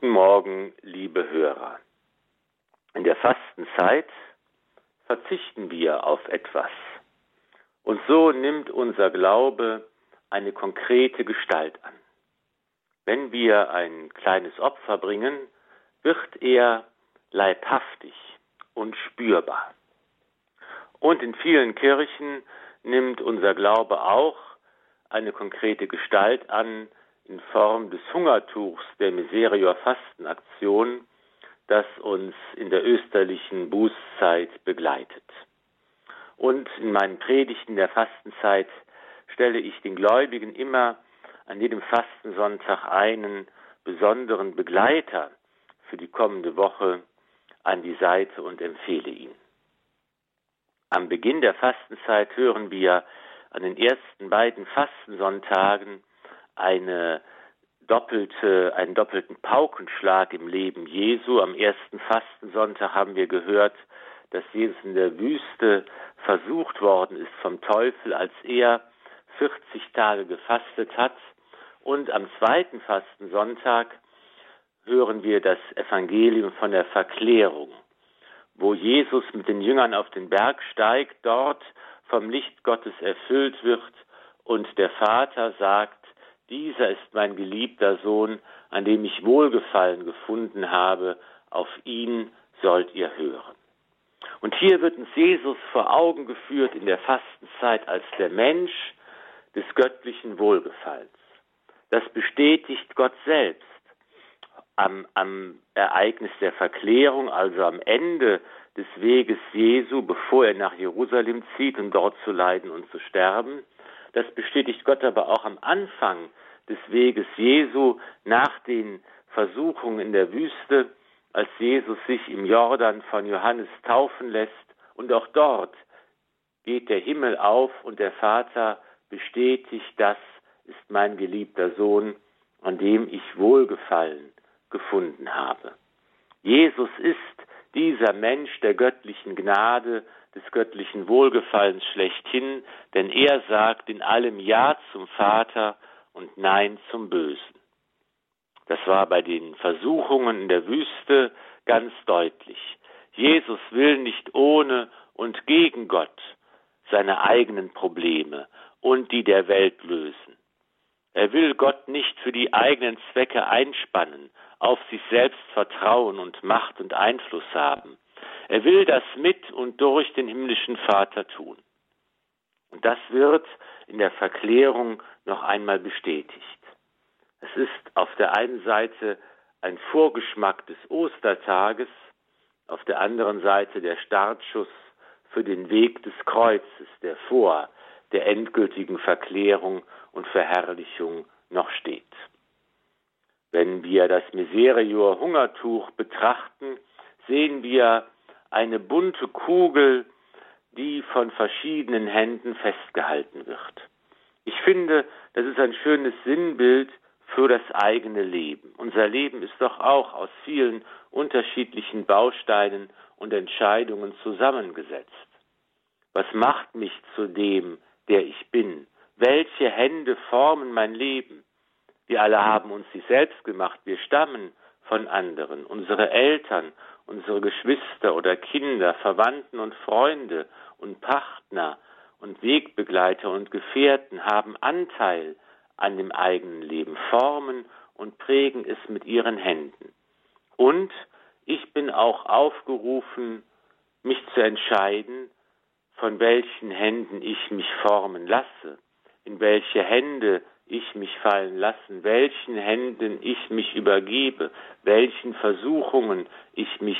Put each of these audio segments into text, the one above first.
Guten Morgen, liebe Hörer. In der Fastenzeit verzichten wir auf etwas. Und so nimmt unser Glaube eine konkrete Gestalt an. Wenn wir ein kleines Opfer bringen, wird er leibhaftig und spürbar. Und in vielen Kirchen nimmt unser Glaube auch eine konkrete Gestalt an in Form des Hungertuchs der Miserior Fastenaktion, das uns in der österlichen Bußzeit begleitet. Und in meinen Predigten der Fastenzeit stelle ich den Gläubigen immer an jedem Fastensonntag einen besonderen Begleiter für die kommende Woche an die Seite und empfehle ihn. Am Beginn der Fastenzeit hören wir an den ersten beiden Fastensonntagen eine doppelte, einen doppelten Paukenschlag im Leben Jesu. Am ersten Fastensonntag haben wir gehört, dass Jesus in der Wüste versucht worden ist vom Teufel, als er 40 Tage gefastet hat. Und am zweiten Fastensonntag hören wir das Evangelium von der Verklärung, wo Jesus mit den Jüngern auf den Berg steigt, dort vom Licht Gottes erfüllt wird und der Vater sagt, dieser ist mein geliebter Sohn, an dem ich Wohlgefallen gefunden habe, auf ihn sollt ihr hören. Und hier wird uns Jesus vor Augen geführt in der Fastenzeit als der Mensch des göttlichen Wohlgefallens. Das bestätigt Gott selbst am, am Ereignis der Verklärung, also am Ende des Weges Jesu, bevor er nach Jerusalem zieht, um dort zu leiden und zu sterben. Das bestätigt Gott aber auch am Anfang des Weges Jesu nach den Versuchungen in der Wüste, als Jesus sich im Jordan von Johannes taufen lässt. Und auch dort geht der Himmel auf und der Vater bestätigt, das ist mein geliebter Sohn, an dem ich Wohlgefallen gefunden habe. Jesus ist dieser Mensch der göttlichen Gnade, des göttlichen Wohlgefallens schlechthin, denn er sagt in allem Ja zum Vater und Nein zum Bösen. Das war bei den Versuchungen in der Wüste ganz deutlich. Jesus will nicht ohne und gegen Gott seine eigenen Probleme und die der Welt lösen. Er will Gott nicht für die eigenen Zwecke einspannen, auf sich selbst vertrauen und Macht und Einfluss haben. Er will das mit und durch den himmlischen Vater tun. Und das wird in der Verklärung noch einmal bestätigt. Es ist auf der einen Seite ein Vorgeschmack des Ostertages, auf der anderen Seite der Startschuss für den Weg des Kreuzes, der vor der endgültigen Verklärung und Verherrlichung noch steht. Wenn wir das Miserior Hungertuch betrachten, sehen wir eine bunte Kugel, die von verschiedenen Händen festgehalten wird. Ich finde, das ist ein schönes Sinnbild für das eigene Leben. Unser Leben ist doch auch aus vielen unterschiedlichen Bausteinen und Entscheidungen zusammengesetzt. Was macht mich zu dem, der ich bin? Welche Hände formen mein Leben? Wir alle haben uns sie selbst gemacht. Wir stammen von anderen. Unsere Eltern, unsere Geschwister oder Kinder, Verwandten und Freunde und Partner und Wegbegleiter und Gefährten haben Anteil an dem eigenen Leben, formen und prägen es mit ihren Händen. Und ich bin auch aufgerufen, mich zu entscheiden, von welchen Händen ich mich formen lasse, in welche Hände ich mich fallen lassen, welchen Händen ich mich übergebe, welchen Versuchungen ich mich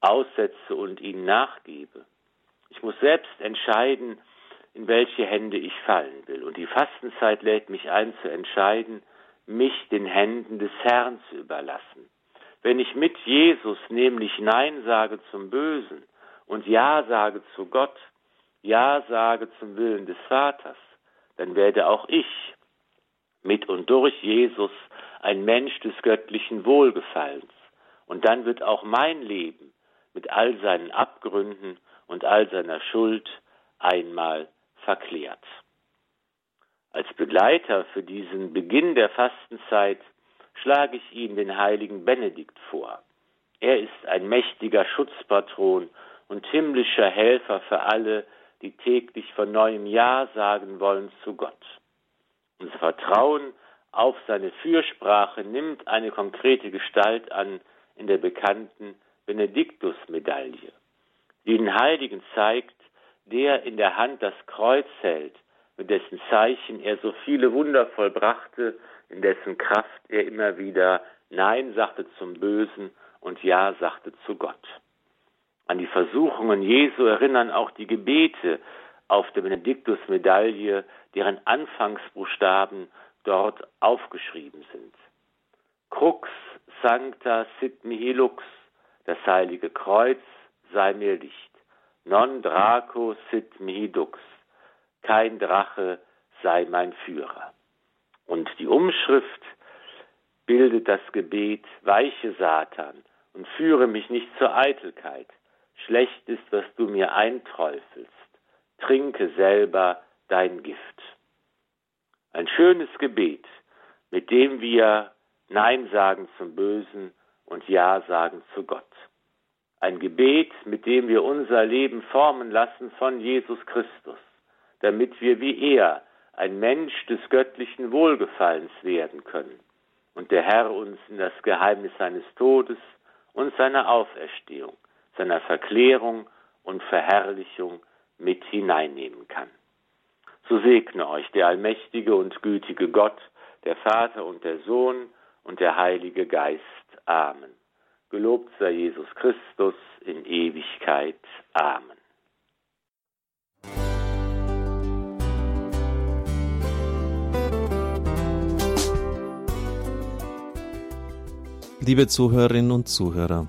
aussetze und ihnen nachgebe. Ich muss selbst entscheiden, in welche Hände ich fallen will. Und die Fastenzeit lädt mich ein zu entscheiden, mich den Händen des Herrn zu überlassen. Wenn ich mit Jesus nämlich Nein sage zum Bösen und Ja sage zu Gott, Ja sage zum Willen des Vaters, dann werde auch ich mit und durch Jesus ein Mensch des göttlichen Wohlgefallens. Und dann wird auch mein Leben mit all seinen Abgründen und all seiner Schuld einmal verklärt. Als Begleiter für diesen Beginn der Fastenzeit schlage ich Ihnen den heiligen Benedikt vor. Er ist ein mächtiger Schutzpatron und himmlischer Helfer für alle, die täglich von neuem Ja sagen wollen zu Gott. Unser Vertrauen auf seine Fürsprache nimmt eine konkrete Gestalt an in der bekannten Benediktusmedaille, die den Heiligen zeigt, der in der Hand das Kreuz hält, mit dessen Zeichen er so viele Wunder vollbrachte, in dessen Kraft er immer wieder Nein sagte zum Bösen und Ja sagte zu Gott. An die Versuchungen Jesu erinnern auch die Gebete auf der Benediktusmedaille, deren Anfangsbuchstaben dort aufgeschrieben sind. Crux sancta sit mihi lux, das heilige Kreuz sei mir Licht. Non draco sit mihi dux, kein Drache sei mein Führer. Und die Umschrift bildet das Gebet, weiche Satan und führe mich nicht zur Eitelkeit. Schlecht ist, was du mir einträufelst. Trinke selber dein Gift. Ein schönes Gebet, mit dem wir Nein sagen zum Bösen und Ja sagen zu Gott. Ein Gebet, mit dem wir unser Leben formen lassen von Jesus Christus, damit wir wie er ein Mensch des göttlichen Wohlgefallens werden können und der Herr uns in das Geheimnis seines Todes und seiner Auferstehung, seiner Verklärung und Verherrlichung mit hineinnehmen kann. So segne euch der allmächtige und gütige Gott, der Vater und der Sohn und der Heilige Geist. Amen. Gelobt sei Jesus Christus in Ewigkeit. Amen. Liebe Zuhörerinnen und Zuhörer,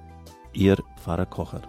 Ihr Pfarrer Kocher.